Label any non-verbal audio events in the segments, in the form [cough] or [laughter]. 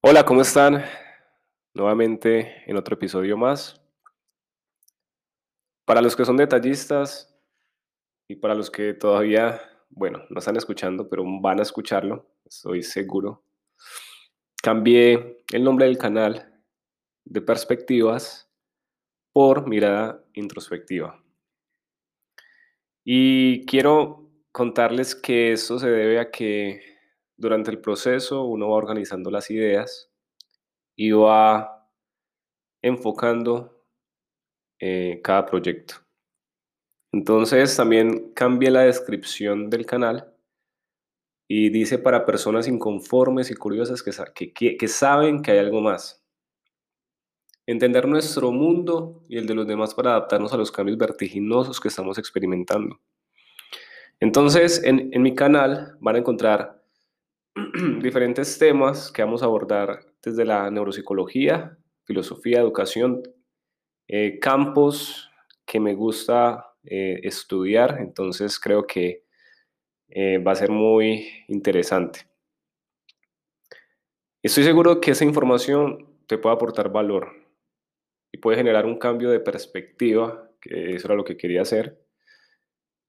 Hola, ¿cómo están? Nuevamente en otro episodio más. Para los que son detallistas y para los que todavía, bueno, no están escuchando, pero van a escucharlo, estoy seguro. Cambié el nombre del canal de perspectivas por mirada introspectiva. Y quiero contarles que esto se debe a que durante el proceso uno va organizando las ideas y va enfocando eh, cada proyecto. Entonces también cambia la descripción del canal y dice para personas inconformes y curiosas que, que saben que hay algo más. Entender nuestro mundo y el de los demás para adaptarnos a los cambios vertiginosos que estamos experimentando. Entonces, en, en mi canal van a encontrar [clears throat] diferentes temas que vamos a abordar desde la neuropsicología, filosofía, educación, eh, campos que me gusta eh, estudiar, entonces creo que eh, va a ser muy interesante. Estoy seguro que esa información te puede aportar valor y puede generar un cambio de perspectiva, que eso era lo que quería hacer,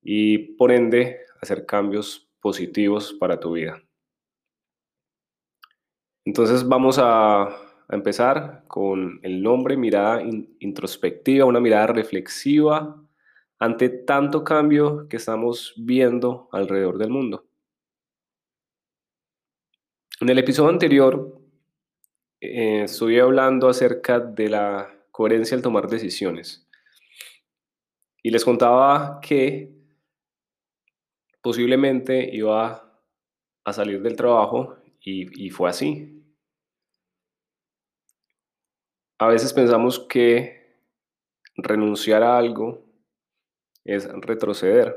y por ende hacer cambios positivos para tu vida. Entonces vamos a, empezar con el nombre, mirada introspectiva, una mirada reflexiva ante tanto cambio que estamos viendo alrededor del mundo. En el episodio anterior eh, estuve hablando acerca de la coherencia al tomar decisiones y les contaba que posiblemente iba a salir del trabajo y fue así. A veces pensamos que renunciar a algo es retroceder.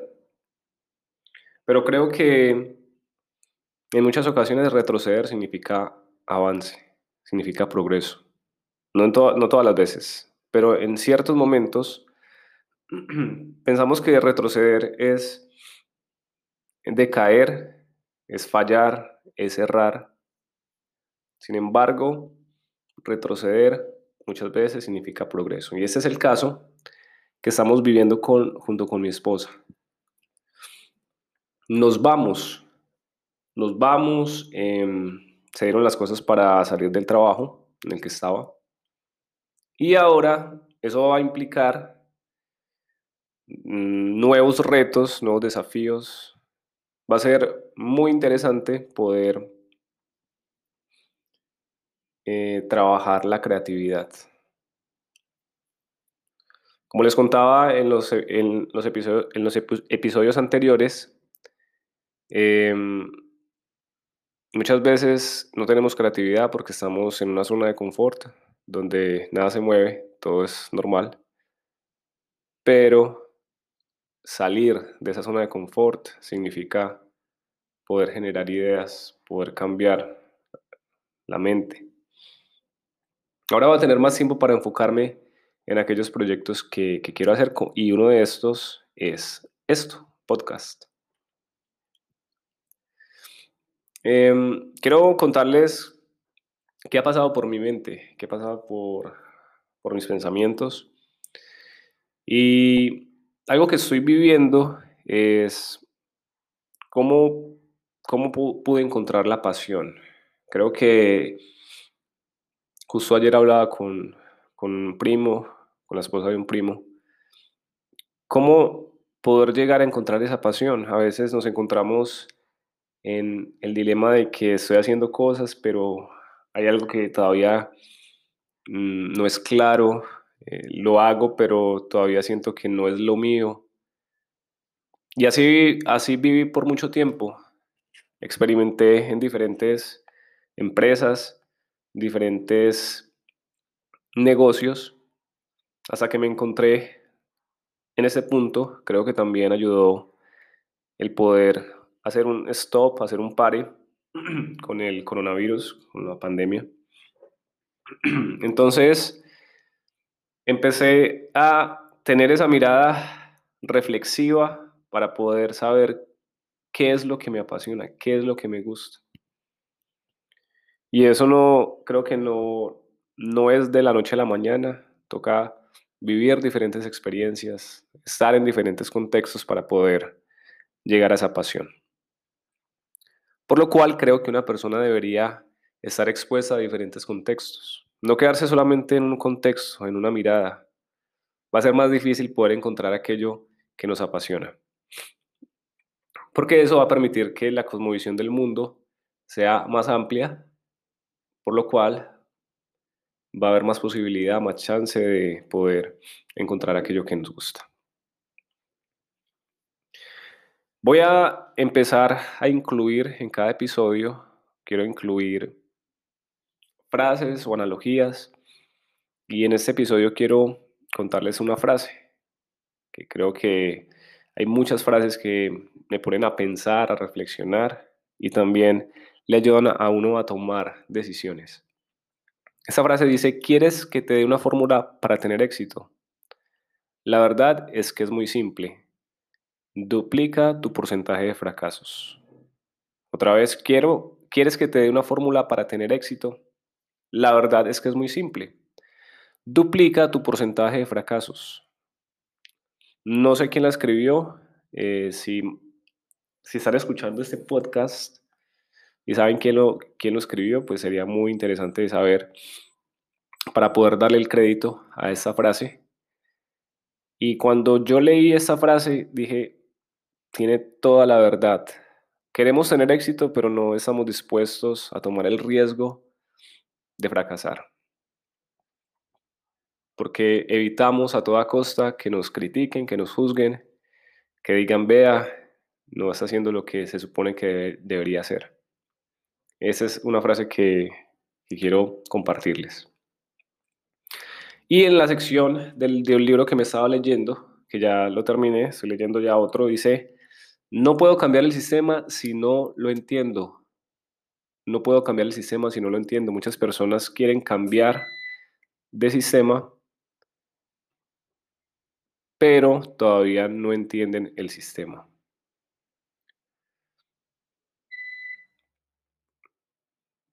Pero creo que en muchas ocasiones retroceder significa avance, significa progreso. No, no todas las veces, pero en ciertos momentos [clears throat] pensamos que retroceder es decaer, es fallar, es errar. Sin embargo, retroceder muchas veces significa progreso. Y este es el caso que estamos viviendo con, junto con mi esposa. Nos vamos, nos vamos, em, se dieron las cosas para salir del trabajo en el que estaba. Y ahora eso va a implicar mm, nuevos retos, nuevos desafíos. Va a ser muy interesante poder eh, trabajar la creatividad. Como les contaba en los, en los, episodios, en los episodios anteriores, em, muchas veces no tenemos creatividad porque estamos en una zona de confort donde nada se mueve, todo es normal. Pero salir de esa zona de confort significa poder generar ideas, poder cambiar la mente. Ahora voy a tener más tiempo para enfocarme en aquellos proyectos que, quiero hacer y uno de estos es esto, podcast. Em, quiero contarles qué ha pasado por mi mente, qué ha pasado por, por mis pensamientos. Y algo que estoy viviendo es cómo, cómo pude encontrar la pasión. Creo que Justo ayer hablaba con, un primo, con la esposa de un primo, cómo poder llegar a encontrar esa pasión. A veces nos encontramos en el dilema de que estoy haciendo cosas, pero hay algo que todavía mm, no es claro, eh, lo hago, pero todavía siento que no es lo mío. Y así, así viví por mucho tiempo. Experimenté en diferentes empresas diferentes negocios hasta que me encontré en ese punto. Creo que también ayudó el poder hacer un stop, hacer un pare [clears throat] con el coronavirus, con la pandemia. [clears throat] Entonces, empecé a tener esa mirada reflexiva para poder saber qué es lo que me apasiona, qué es lo que me gusta. Y eso no, creo que no, no es de la noche a la mañana. Toca vivir diferentes experiencias, estar en diferentes contextos para poder llegar a esa pasión. Por lo cual creo que una persona debería estar expuesta a diferentes contextos, no quedarse solamente en un contexto, en una mirada. Va a ser más difícil poder encontrar aquello que nos apasiona. Porque eso va a permitir que la cosmovisión del mundo sea más amplia, por lo cual va a haber más posibilidad, más chance de poder encontrar aquello que nos gusta. Voy a empezar a incluir en cada episodio, quiero incluir frases o analogías y en este episodio quiero contarles una frase que creo que hay muchas frases que me ponen a pensar, a reflexionar y también le ayudan a uno a tomar decisiones. Esta frase dice, ¿quieres que te dé una fórmula para tener éxito? La verdad es que es muy simple Duplica tu porcentaje de fracasos. Otra vez, quiero, ¿quieres que te dé una fórmula para tener éxito? La verdad es que es muy simple. Duplica tu porcentaje de fracasos. No sé quién la escribió. Eh, si, si están escuchando este podcast y saben quién lo, quién lo escribió, pues sería muy interesante saber para poder darle el crédito a esta frase. Y cuando yo leí esta frase, dije, tiene toda la verdad. Queremos tener éxito, pero no estamos dispuestos a tomar el riesgo de fracasar. Porque evitamos a toda costa que nos critiquen, que nos juzguen, que digan, vea, no está haciendo lo que se supone que debería hacer. Esa es una frase que, quiero compartirles. Y en la sección del, del libro que me estaba leyendo, que ya lo terminé, estoy leyendo ya otro, dice, no puedo cambiar el sistema si no lo entiendo. No puedo cambiar el sistema si no lo entiendo. Muchas personas quieren cambiar de sistema, pero todavía no entienden el sistema.